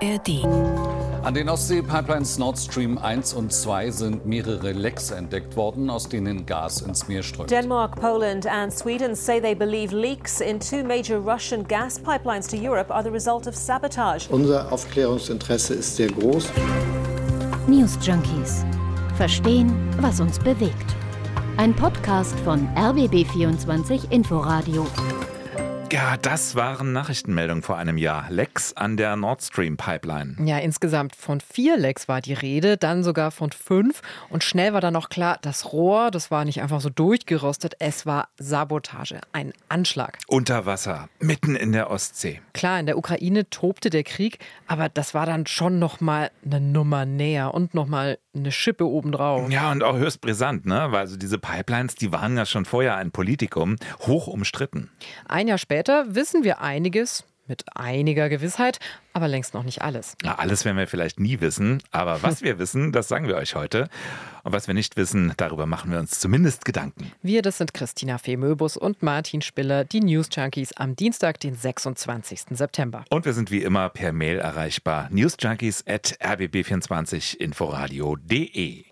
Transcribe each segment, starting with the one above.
ARD. An den Ostsee-Pipelines Nord Stream 1 und 2 sind mehrere Lecks entdeckt worden, aus denen Gas ins Meer strömt. Denmark, Poland, and Sweden say they believe leaks in two major Russian gas pipelines to Europe are the result of sabotage. Unser Aufklärungsinteresse ist sehr groß. News Junkies. Verstehen, was uns bewegt. Ein Podcast von RBB24 Inforadio. Ja, das waren Nachrichtenmeldungen vor einem Jahr. Lecks an der Nord Stream Pipeline. Ja, insgesamt von vier Lecks war die Rede, dann sogar von fünf. Und schnell war dann noch klar, das Rohr, das war nicht einfach so durchgerostet, es war Sabotage, ein Anschlag. Unter Wasser, mitten in der Ostsee. Klar, in der Ukraine tobte der Krieg, aber das war dann schon noch mal eine Nummer näher und noch mal eine Schippe obendrauf. Ja, und auch höchst brisant, ne? Weil also diese Pipelines, die waren ja schon vorher ein Politikum, hoch umstritten. Ein Jahr später wissen wir einiges, mit einiger Gewissheit, aber längst noch nicht alles. Na, alles werden wir vielleicht nie wissen, aber was wir wissen, das sagen wir euch heute. Und was wir nicht wissen, darüber machen wir uns zumindest Gedanken. Wir, das sind Christina Fehmöbus und Martin Spiller, die News Junkies am Dienstag, den 26. September. Und wir sind wie immer per Mail erreichbar. newsjunkies at rbb24inforadio.de.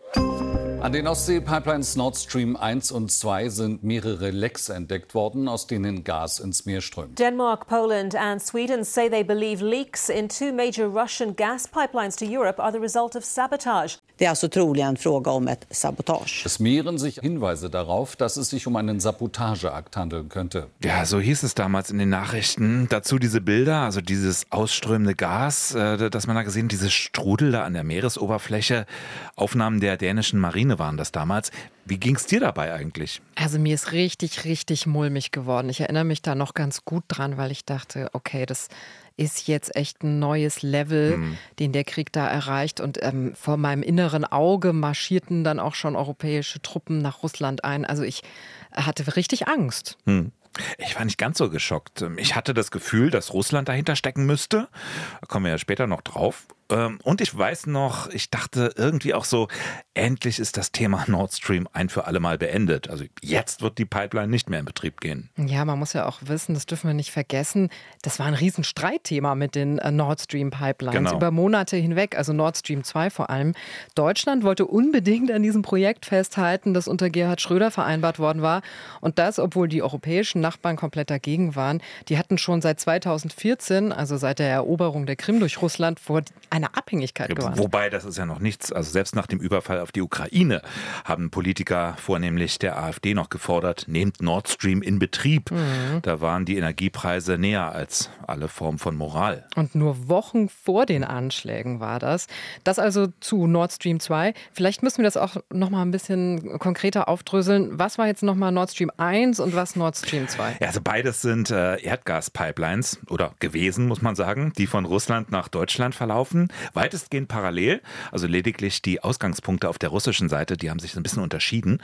An den Ostsee-Pipelines Nord Stream 1 und 2 sind mehrere Lecks entdeckt worden, aus denen Gas ins Meer strömt. Denmark, Poland, and Sweden say they believe leaks in two major Russian gas pipelines to Europe are the result of sabotage. Det är alltså troligen fråga om ett sabotage. Es mehren sich Hinweise darauf, dass es sich um einen Sabotageakt handeln könnte. Ja, so hieß es damals in den Nachrichten. Dazu diese Bilder, also dieses ausströmende Gas, äh, das man da gesehen, diese Strudel da an der Meeresoberfläche. Aufnahmen der dänischen Marine waren das damals. Wie ging es dir dabei eigentlich? Also mir ist richtig, richtig mulmig geworden. Ich erinnere mich da noch ganz gut dran, weil ich dachte, okay, das ist jetzt echt ein neues Level, mhm. den der Krieg da erreicht. Und ähm, vor meinem inneren Auge marschierten dann auch schon europäische Truppen nach Russland ein. Also ich hatte richtig Angst. Mhm. Ich war nicht ganz so geschockt. Ich hatte das Gefühl, dass Russland dahinter stecken müsste. Da kommen wir ja später noch drauf. Ähm, und ich weiß noch, ich dachte irgendwie auch so, endlich ist das Thema Nord Stream ein für alle Mal beendet. Also jetzt wird die Pipeline nicht mehr in Betrieb gehen. Ja, man muss ja auch wissen, das dürfen wir nicht vergessen, das war ein Riesenstreitthema mit den äh, Nord Stream Pipelines Genau. über Monate hinweg, also Nord Stream 2 vor allem. Deutschland wollte unbedingt an diesem Projekt festhalten, das unter Gerhard Schröder vereinbart worden war. Und das, obwohl die europäischen Nachbarn komplett dagegen waren. Die hatten schon seit 2014, also seit der Eroberung der Krim durch Russland, vor einer Abhängigkeit gewarnt. Wobei, das ist ja noch nichts. Also selbst nach dem Überfall auf die Ukraine haben Politiker, vornehmlich der AfD, noch gefordert, nehmt Nord Stream in Betrieb. Mhm. Da waren die Energiepreise näher als alle Formen von Moral. Und nur Wochen vor den Anschlägen war das. Das also zu Nord Stream 2. Vielleicht müssen wir das auch noch mal ein bisschen konkreter aufdröseln. Was war jetzt noch mal Nord Stream 1 und was Nord Stream 2? Ja, also beides sind äh, Erdgaspipelines oder gewesen, muss man sagen, die von Russland nach Deutschland verlaufen. Weitestgehend parallel, also lediglich die Ausgangspunkte auf der russischen Seite, die haben sich ein bisschen unterschieden.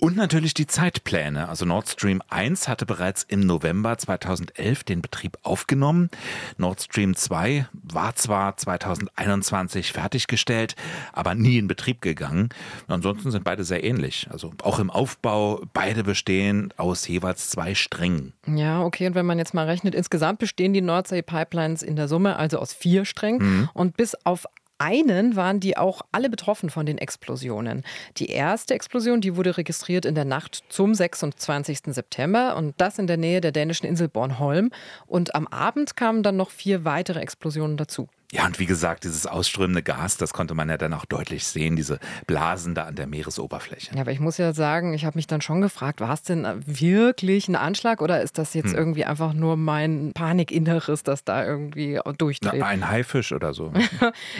Und natürlich die Zeitpläne. Also Nord Stream 1 hatte bereits im November 2011 den Betrieb aufgenommen. Nord Stream 2 war zwar 2021 fertiggestellt, aber nie in Betrieb gegangen. Ansonsten sind beide sehr ähnlich. Also auch im Aufbau, beide bestehen aus jeweils zwei Strängen. Ja, okay. Und wenn man jetzt mal rechnet, insgesamt bestehen die Nordsee-Pipelines in der Summe also aus vier Strängen. Und bis auf einen waren die auch alle betroffen von den Explosionen. Die erste Explosion, die wurde registriert in der Nacht zum 26. September und das in der Nähe der dänischen Insel Bornholm. Und am Abend kamen dann noch vier weitere Explosionen dazu. Ja, und wie gesagt, dieses ausströmende Gas, das konnte man ja dann auch deutlich sehen, diese Blasen da an der Meeresoberfläche. Ja, aber ich muss ja sagen, ich habe mich dann schon gefragt, war es denn wirklich ein Anschlag oder ist das jetzt irgendwie einfach nur mein Panikinneres, das da irgendwie Na, durchdreht? ein Haifisch oder so.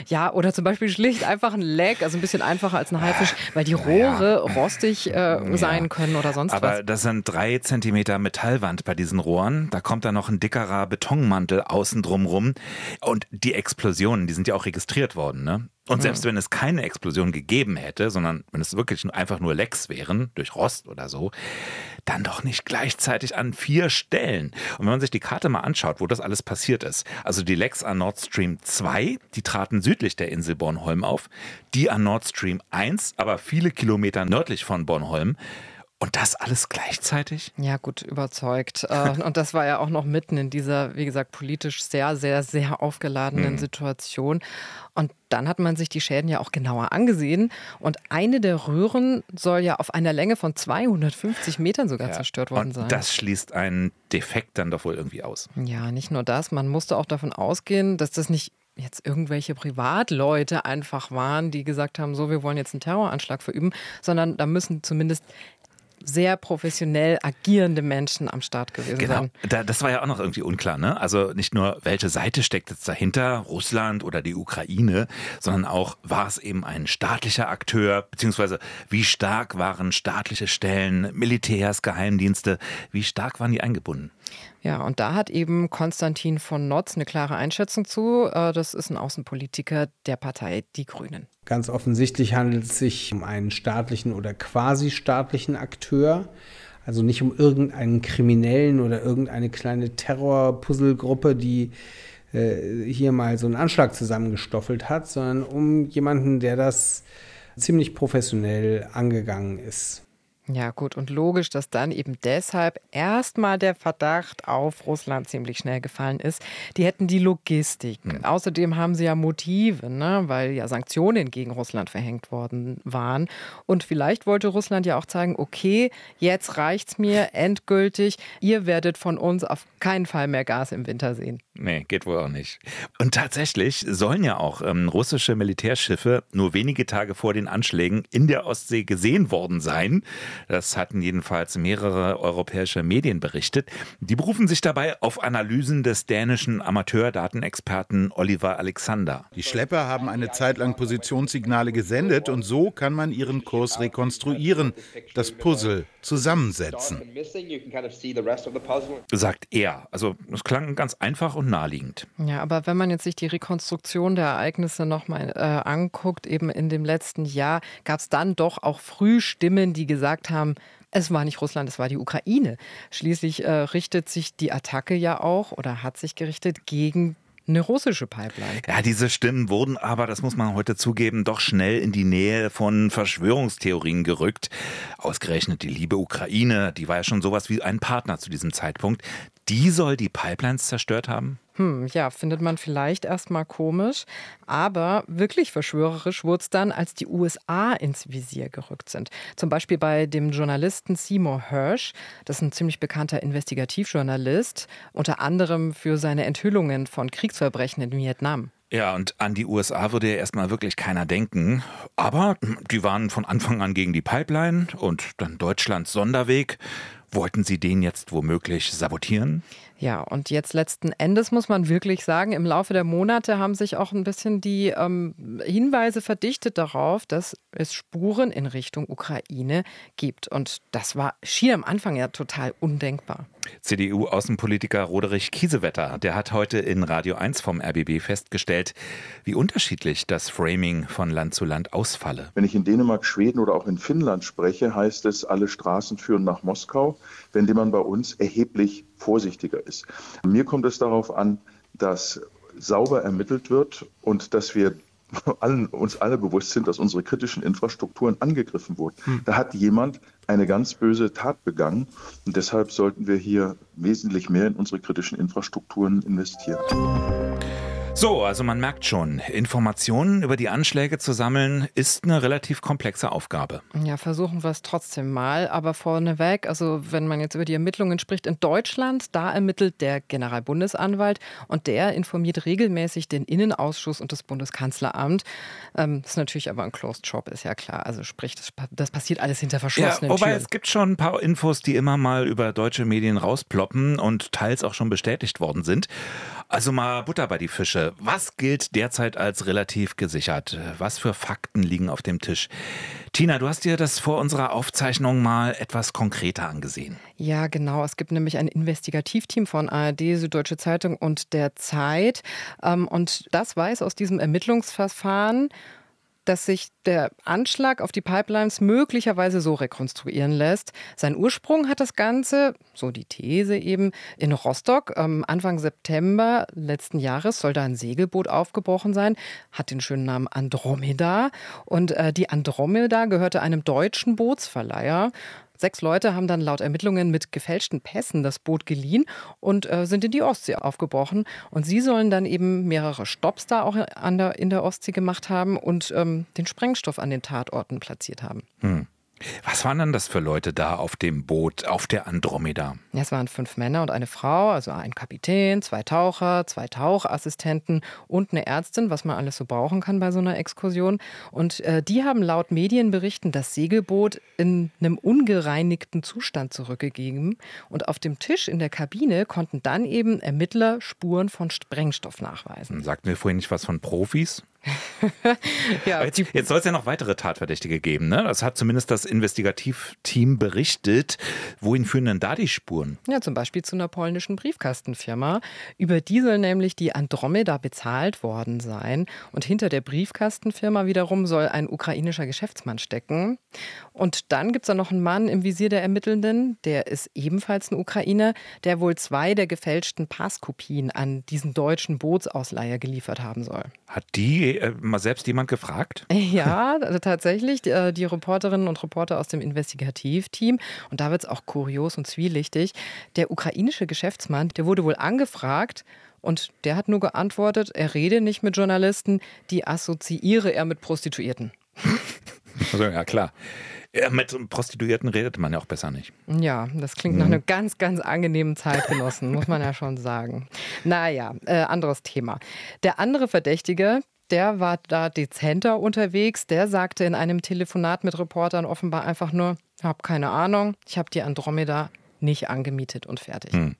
Ja, oder zum Beispiel schlicht einfach ein Leck, also ein bisschen einfacher als ein Haifisch, weil die Rohre rostig äh, sein können oder sonst Aber was. das sind drei Zentimeter Metallwand bei diesen Rohren. Da kommt dann noch ein dickerer Betonmantel außen drum rum. Und die Explosionen, die sind ja auch registriert worden, ne? Und selbst wenn es keine Explosion gegeben hätte, sondern wenn es wirklich einfach nur Lecks wären, durch Rost oder so, dann doch nicht gleichzeitig an vier Stellen. Und wenn man sich die Karte mal anschaut, wo das alles passiert ist, also die Lecks an Nord Stream 2, die traten südlich der Insel Bornholm auf, die an Nord Stream 1, aber viele Kilometer nördlich von Bornholm. Und das alles gleichzeitig? Ja, gut, überzeugt. Äh, und das war ja auch noch mitten in dieser, wie gesagt, politisch sehr, sehr, sehr aufgeladenen mhm. Situation. Und dann hat man sich die Schäden ja auch genauer angesehen. Und eine der Röhren soll ja auf einer Länge von 250 Metern sogar ja, zerstört worden sein. Und das schließt einen Defekt dann doch wohl irgendwie aus. Ja, nicht nur das. Man musste auch davon ausgehen, dass das nicht jetzt irgendwelche Privatleute einfach waren, die gesagt haben, so, wir wollen jetzt einen Terroranschlag verüben, sondern da müssen zumindest sehr professionell agierende Menschen am Start gewesen genau. sein. Da, das war ja auch noch irgendwie unklar. Ne? Also nicht nur, welche Seite steckt jetzt dahinter, Russland oder die Ukraine, sondern auch, war es eben ein staatlicher Akteur, beziehungsweise wie stark waren staatliche Stellen, Militärs, Geheimdienste, wie stark waren die eingebunden? Ja, und da hat eben Konstantin von Notz eine klare Einschätzung zu. Äh, das ist ein Außenpolitiker der Partei Die Grünen. Ganz offensichtlich handelt es sich um einen staatlichen oder quasi staatlichen Akteur. Also nicht um irgendeinen Kriminellen oder irgendeine kleine Terrorpuzzlegruppe, die äh, hier mal so einen Anschlag zusammengestoffelt hat, sondern um jemanden, der das ziemlich professionell angegangen ist. Ja, gut, und logisch, dass dann eben deshalb erstmal der Verdacht auf Russland ziemlich schnell gefallen ist. Die hätten die Logistik. Mhm. Außerdem haben sie ja Motive, ne? weil ja Sanktionen gegen Russland verhängt worden waren. Und vielleicht wollte Russland ja auch zeigen, okay, jetzt reicht's mir endgültig. Ihr werdet von uns auf keinen Fall mehr Gas im Winter sehen. Nee, geht wohl auch nicht. Und tatsächlich sollen ja auch ähm, russische Militärschiffe nur wenige Tage vor den Anschlägen in der Ostsee gesehen worden sein. Das hatten jedenfalls mehrere europäische Medien berichtet. Die berufen sich dabei auf Analysen des dänischen Amateurdatenexperten Oliver Alexander. Die Schlepper haben eine Zeit lang Positionssignale gesendet und so kann man ihren Kurs rekonstruieren, das Puzzle zusammensetzen. Sagt er. Also es klang ganz einfach und naheliegend. Ja, aber wenn man jetzt sich die Rekonstruktion der Ereignisse nochmal äh, anguckt, eben in dem letzten Jahr, gab es dann doch auch früh Stimmen, die gesagt gesagt haben, es war nicht Russland, es war die Ukraine. Schließlich äh, richtet sich die Attacke ja auch oder hat sich gerichtet gegen eine russische Pipeline. Ja, diese Stimmen wurden aber, das muss man heute zugeben, doch schnell in die Nähe von Verschwörungstheorien gerückt. Ausgerechnet die liebe Ukraine, die war ja schon sowas wie ein Partner zu diesem Zeitpunkt. Die soll die Pipelines zerstört haben? Hm, ja, findet man vielleicht erstmal komisch, aber wirklich verschwörerisch wurde es dann, als die USA ins Visier gerückt sind. Zum Beispiel bei dem Journalisten Seymour Hirsch, das ist ein ziemlich bekannter Investigativjournalist, unter anderem für seine Enthüllungen von Kriegsverbrechen in Vietnam. Ja, und an die USA würde ja erstmal wirklich keiner denken. Aber die waren von Anfang an gegen die Pipeline und dann Deutschlands Sonderweg. Wollten Sie den jetzt womöglich sabotieren? Ja, und jetzt letzten Endes muss man wirklich sagen, im Laufe der Monate haben sich auch ein bisschen die ähm, Hinweise verdichtet darauf, dass es Spuren in Richtung Ukraine gibt. Und das war schier am Anfang ja total undenkbar. CDU-Außenpolitiker Roderich Kiesewetter, der hat heute in Radio 1 vom RBB festgestellt, wie unterschiedlich das Framing von Land zu Land ausfalle. Wenn ich in Dänemark, Schweden oder auch in Finnland spreche, heißt es, alle Straßen führen nach Moskau, wenn man bei uns erheblich vorsichtiger ist. Mir kommt es darauf an, dass sauber ermittelt wird und dass wir allen, uns alle bewusst sind, dass unsere kritischen Infrastrukturen angegriffen wurden. Hm. Da hat jemand eine ganz böse Tat begangen und deshalb sollten wir hier wesentlich mehr in unsere kritischen Infrastrukturen investieren. So, also man merkt schon, Informationen über die Anschläge zu sammeln ist eine relativ komplexe Aufgabe. Ja, versuchen wir es trotzdem mal. Aber vorneweg, also wenn man jetzt über die Ermittlungen spricht, in Deutschland, da ermittelt der Generalbundesanwalt und der informiert regelmäßig den Innenausschuss und das Bundeskanzleramt. Ähm, das ist natürlich aber ein Closed Shop, ist ja klar. Also sprich, das, das passiert alles hinter verschlossenen ja, wobei Türen. es gibt schon ein paar Infos, die immer mal über deutsche Medien rausploppen und teils auch schon bestätigt worden sind. Also mal Butter bei die Fische. Was gilt derzeit als relativ gesichert? Was für Fakten liegen auf dem Tisch? Tina, du hast dir das vor unserer Aufzeichnung mal etwas konkreter angesehen. Ja, genau. Es gibt nämlich ein Investigativteam von ARD, Süddeutsche Zeitung und der Zeit. Ähm, und das weiß aus diesem Ermittlungsverfahren, dass sich der Anschlag auf die Pipelines möglicherweise so rekonstruieren lässt. Sein Ursprung hat das Ganze, so die These eben, in Rostock. Ähm, Anfang September letzten Jahres soll da ein Segelboot aufgebrochen sein, hat den schönen Namen Andromeda. Und äh, die Andromeda gehörte einem deutschen Bootsverleiher. Sechs Leute haben dann laut Ermittlungen mit gefälschten Pässen das Boot geliehen und äh, sind in die Ostsee aufgebrochen. Und sie sollen dann eben mehrere Stopps da auch der, in der Ostsee gemacht haben und ähm, den Sprengstoff an den Tatorten platziert haben. Hm. Was waren denn das für Leute da auf dem Boot, auf der Andromeda? Ja, es waren fünf Männer und eine Frau, also ein Kapitän, zwei Taucher, zwei Tauchassistenten und eine Ärztin, was man alles so brauchen kann bei so einer Exkursion. Und äh, die haben laut Medienberichten das Segelboot in einem ungereinigten Zustand zurückgegeben. Und auf dem Tisch in der Kabine konnten dann eben Ermittler Spuren von Sprengstoff nachweisen. Sagten wir vorhin nicht was von Profis? ja, jetzt, jetzt soll es ja noch weitere Tatverdächtige geben. Ne? Das hat zumindest das Investigativteam berichtet. Wohin führen denn da die Spuren? Ja, zum Beispiel zu einer polnischen Briefkastenfirma. Über die soll nämlich die Andromeda bezahlt worden sein. Und hinter der Briefkastenfirma wiederum soll ein ukrainischer Geschäftsmann stecken. Und dann gibt es da noch einen Mann im Visier der Ermittelnden, der ist ebenfalls ein Ukrainer, der wohl zwei der gefälschten Passkopien an diesen deutschen Bootsausleiher geliefert haben soll. Hat die äh, mal selbst jemand gefragt? Ja, also tatsächlich. Die, äh, die, Reporterinnen und Reporter aus dem Investigativteam. Und da wird es auch kurios und zwielichtig. Der ukrainische Geschäftsmann, der wurde wohl angefragt. Und der hat nur geantwortet, er rede nicht mit Journalisten, die assoziiere er mit Prostituierten. Also, ja, klar. Ja, mit Prostituierten redet man ja auch besser nicht. Ja, das klingt mhm. nach einem ganz, ganz angenehmen Zeitgenossen, muss man ja schon sagen. Naja, äh, anderes Thema. Der andere Verdächtige, der war da dezenter unterwegs. Der sagte in einem Telefonat mit Reportern offenbar einfach nur, ich habe keine Ahnung, ich habe die Andromeda nicht angemietet und fertig. Hm.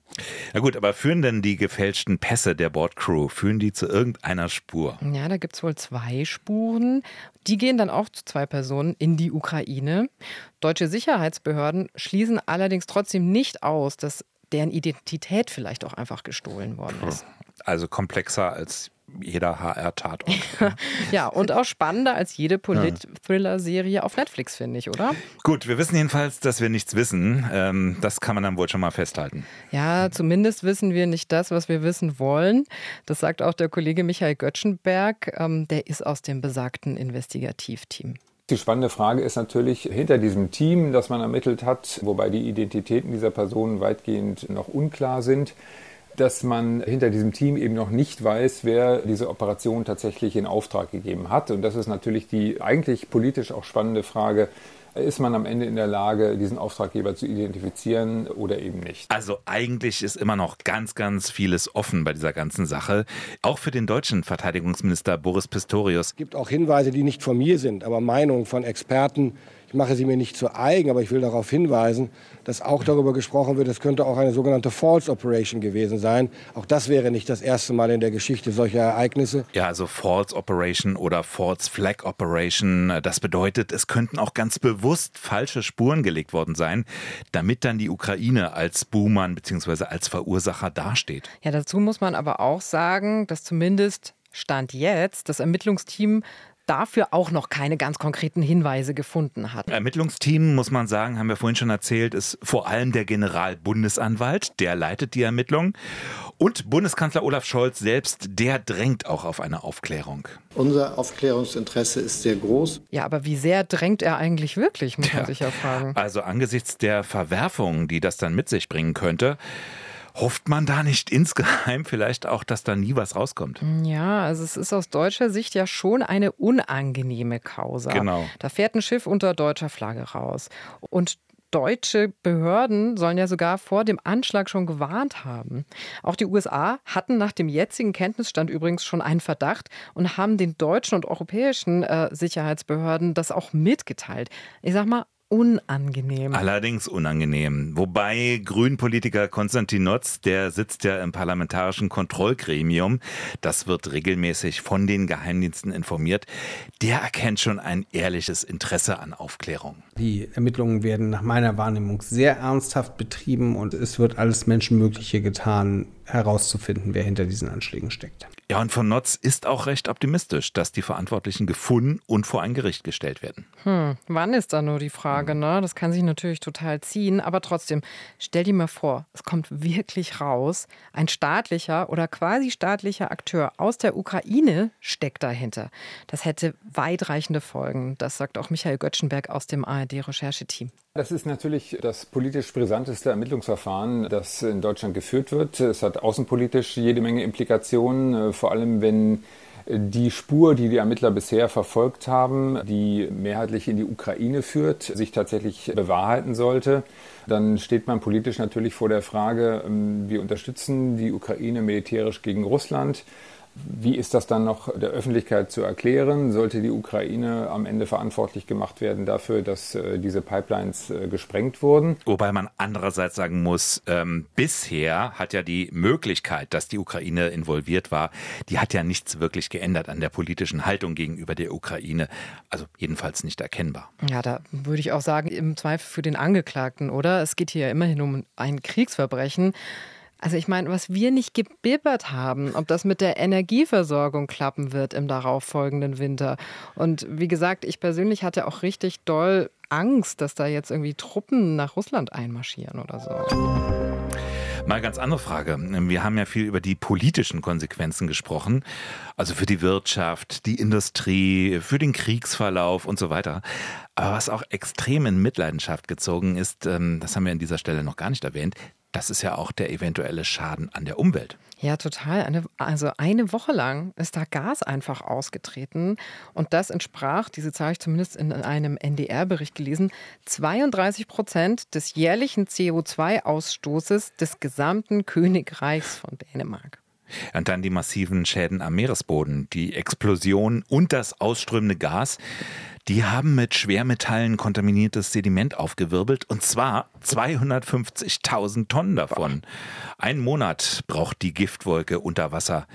Na gut, aber führen denn die gefälschten Pässe der Bordcrew, führen die zu irgendeiner Spur? Ja, da gibt es wohl zwei Spuren. Die gehen dann auch zu zwei Personen in die Ukraine. Deutsche Sicherheitsbehörden schließen allerdings trotzdem nicht aus, dass deren Identität vielleicht auch einfach gestohlen worden ist. Also komplexer als jeder HR-Tatort. ja, und auch spannender als jede Polit-Thriller-Serie auf Netflix, finde ich, oder? Gut, wir wissen jedenfalls, dass wir nichts wissen. Ähm, das kann man dann wohl schon mal festhalten. Ja, zumindest wissen wir nicht das, was wir wissen wollen. Das sagt auch der Kollege Michael Göttschenberg. Ähm, der ist aus dem besagten Investigativteam. Die spannende Frage ist natürlich hinter diesem Team, das man ermittelt hat, wobei die Identitäten dieser Personen weitgehend noch unklar sind dass man hinter diesem Team eben noch nicht weiß, wer diese Operation tatsächlich in Auftrag gegeben hat. Und das ist natürlich die eigentlich politisch auch spannende Frage, ist man am Ende in der Lage, diesen Auftraggeber zu identifizieren oder eben nicht. Also eigentlich ist immer noch ganz, ganz vieles offen bei dieser ganzen Sache. Auch für den deutschen Verteidigungsminister Boris Pistorius. Es gibt auch Hinweise, die nicht von mir sind, aber Meinungen von Experten, mache sie mir nicht zu eigen, aber ich will darauf hinweisen, dass auch darüber gesprochen wird, es könnte auch eine sogenannte False Operation gewesen sein. Auch das wäre nicht das erste Mal in der Geschichte solcher Ereignisse. Ja, also False Operation oder False Flag Operation, das bedeutet, es könnten auch ganz bewusst falsche Spuren gelegt worden sein, damit dann die Ukraine als Buhmann bzw. als Verursacher dasteht. Ja, dazu muss man aber auch sagen, dass zumindest Stand jetzt das Ermittlungsteam dafür auch noch keine ganz konkreten Hinweise gefunden hat. Ermittlungsteam, muss man sagen, haben wir vorhin schon erzählt, ist vor allem der Generalbundesanwalt, der leitet die Ermittlungen. Und Bundeskanzler Olaf Scholz selbst, der drängt auch auf eine Aufklärung. Unser Aufklärungsinteresse ist sehr groß. Ja, aber wie sehr drängt er eigentlich wirklich, muss man sich ja fragen. Also angesichts der Verwerfungen, die das dann mit sich bringen könnte, Hofft man da nicht insgeheim vielleicht auch, dass da nie was rauskommt? Ja, also es ist aus deutscher Sicht ja schon eine unangenehme Causa. Genau. Da fährt ein Schiff unter deutscher Flagge raus. Und deutsche Behörden sollen ja sogar vor dem Anschlag schon gewarnt haben. Auch die USA hatten nach dem jetzigen Kenntnisstand übrigens schon einen Verdacht und haben den deutschen und europäischen äh, Sicherheitsbehörden das auch mitgeteilt. Ich sag mal, unangenehm. Allerdings unangenehm. Wobei Grünpolitiker Konstantin Notz, der sitzt ja im parlamentarischen Kontrollgremium, das wird regelmäßig von den Geheimdiensten informiert, der erkennt schon ein ehrliches Interesse an Aufklärung. Die Ermittlungen werden nach meiner Wahrnehmung sehr ernsthaft betrieben und es wird alles Menschenmögliche getan, herauszufinden, wer hinter diesen Anschlägen steckt. Ja, und von Notz ist auch recht optimistisch, dass die Verantwortlichen gefunden und vor ein Gericht gestellt werden. Hm, wann ist da nur die Frage, ne? Das kann sich natürlich total ziehen, aber trotzdem, stell dir mal vor, es kommt wirklich raus, ein staatlicher oder quasi staatlicher Akteur aus der Ukraine steckt dahinter. Das hätte weitreichende Folgen, das sagt auch Michael Göttschenberg aus dem ARD-Rechercheteam. Das ist natürlich das politisch brisanteste Ermittlungsverfahren, das in Deutschland geführt wird. Es hat außenpolitisch jede Menge Implikationen, vor allem wenn die Spur, die die Ermittler bisher verfolgt haben, die mehrheitlich in die Ukraine führt, sich tatsächlich bewahrheiten sollte, dann steht man politisch natürlich vor der Frage, ähm, wir unterstützen die Ukraine militärisch gegen Russland. Wie ist das dann noch der Öffentlichkeit zu erklären? Sollte die Ukraine am Ende verantwortlich gemacht werden dafür, dass äh, diese Pipelines äh, gesprengt wurden? Wobei man andererseits sagen muss, ähm, bisher hat ja die Möglichkeit, dass die Ukraine involviert war, die hat ja nichts wirklich geändert an der politischen Haltung gegenüber der Ukraine. Also jedenfalls nicht erkennbar. Ja, da würde ich auch sagen, im Zweifel für den Angeklagten, oder? Es geht hier ja immerhin um ein Kriegsverbrechen. Also ich meine, was wir nicht gebibbert haben, ob das mit der Energieversorgung klappen wird im darauffolgenden Winter. Und wie gesagt, ich persönlich hatte auch richtig doll Angst, dass da jetzt irgendwie Truppen nach Russland einmarschieren oder so. Mal ganz andere Frage. Wir haben ja viel über die politischen Konsequenzen gesprochen. Also für die Wirtschaft, die Industrie, für den Kriegsverlauf und so weiter. Aber was auch extrem in Mitleidenschaft gezogen ist, ähm, das haben wir an dieser Stelle noch gar nicht erwähnt, das ist ja auch der eventuelle Schaden an der Umwelt. Ja, total. Eine, also eine Woche lang ist da Gas einfach ausgetreten. Und das entsprach, diese Zahl ich zumindest in einem NDR-Bericht gelesen, 32 Prozent des jährlichen CO2-Ausstoßes des gesamten Königreichs von Dänemark. Und dann die massiven Schäden am Meeresboden, die Explosion und das ausströmende Gas. Die haben mit Schwermetallen kontaminiertes Sediment aufgewirbelt und zwar 250.000 Tonnen davon. Ein Monat braucht die Giftwolke unter Wasser,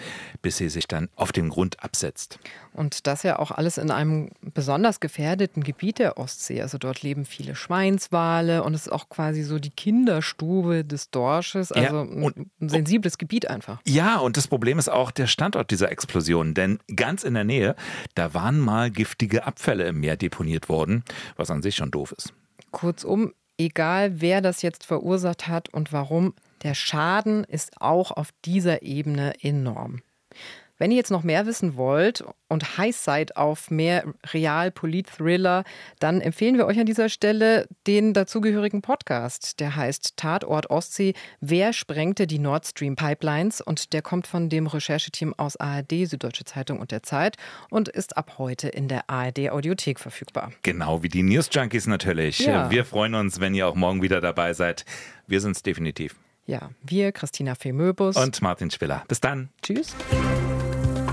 bis sie sich dann auf dem Grund absetzt. Und das ja auch alles in einem besonders gefährdeten Gebiet der Ostsee. Also dort leben viele Schweinswale und es ist auch quasi so die Kinderstube des Dorsches. Also ja, und, ein sensibles Gebiet einfach. Ja, und das Problem ist auch der Standort dieser Explosion. Denn ganz in der Nähe, da waren mal giftige Abfälle im Meer deponiert worden, was an sich schon doof ist. Kurzum, egal wer das jetzt verursacht hat und warum, der Schaden ist auch auf dieser Ebene enorm. Wenn ihr jetzt noch mehr wissen wollt und heiß seid auf mehr Real-Polit-Thriller, dann empfehlen wir euch an dieser Stelle den dazugehörigen Podcast. Der heißt Tatort Ostsee. Wer sprengte die Nord Stream Pipelines? Und der kommt von dem Rechercheteam aus ARD, Süddeutsche Zeitung und der Zeit und ist ab heute in der ARD Audiothek verfügbar. Genau wie die News Junkies natürlich. Ja. Wir freuen uns, wenn ihr auch morgen wieder dabei seid. Wir sind es definitiv. Ja, wir, Christina Femöbus und Martin Spiller. Bis dann. Tschüss.